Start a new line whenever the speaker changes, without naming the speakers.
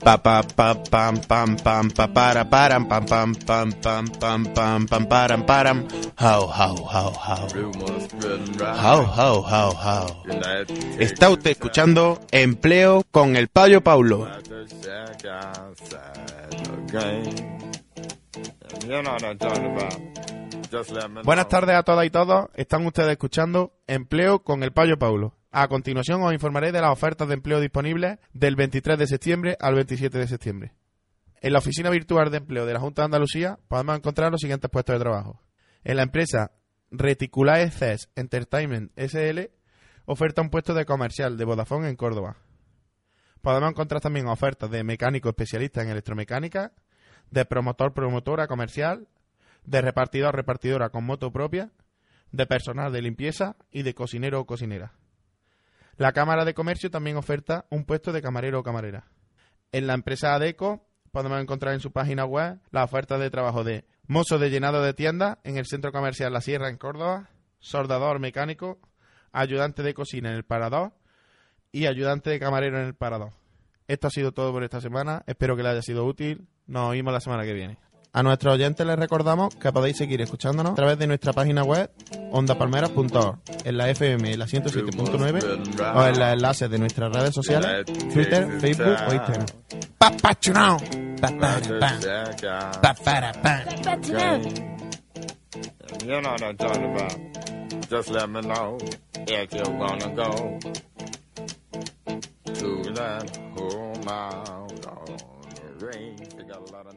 Pa pa pa pam pam pam pa para param pam pam pam pam pam pam pam param param. Está usted escuchando Empleo con el Payo Paulo. Buenas tardes a todas y todos. Están ustedes escuchando Empleo con el Payo Paulo. A continuación os informaré de las ofertas de empleo disponibles del 23 de septiembre al 27 de septiembre. En la oficina virtual de empleo de la Junta de Andalucía podemos encontrar los siguientes puestos de trabajo. En la empresa Reticulae CES Entertainment SL oferta un puesto de comercial de Vodafone en Córdoba. Podemos encontrar también ofertas de mecánico especialista en electromecánica, de promotor promotora comercial, de repartidor repartidora con moto propia, de personal de limpieza y de cocinero o cocinera. La Cámara de Comercio también oferta un puesto de camarero o camarera. En la empresa ADECO podemos encontrar en su página web la oferta de trabajo de mozo de llenado de tienda en el Centro Comercial La Sierra en Córdoba, soldador mecánico, ayudante de cocina en el Parador y ayudante de camarero en el Parador. Esto ha sido todo por esta semana. Espero que les haya sido útil. Nos oímos la semana que viene. A nuestros oyentes les recordamos que podéis seguir escuchándonos a través de nuestra página web ondapalmeras.org, en la FM la 107.9 o en los enlaces de nuestras redes sociales, Twitter, Facebook o Instagram. ¡Papachunao!
You know what I'm talking about. Just let me know got a lot of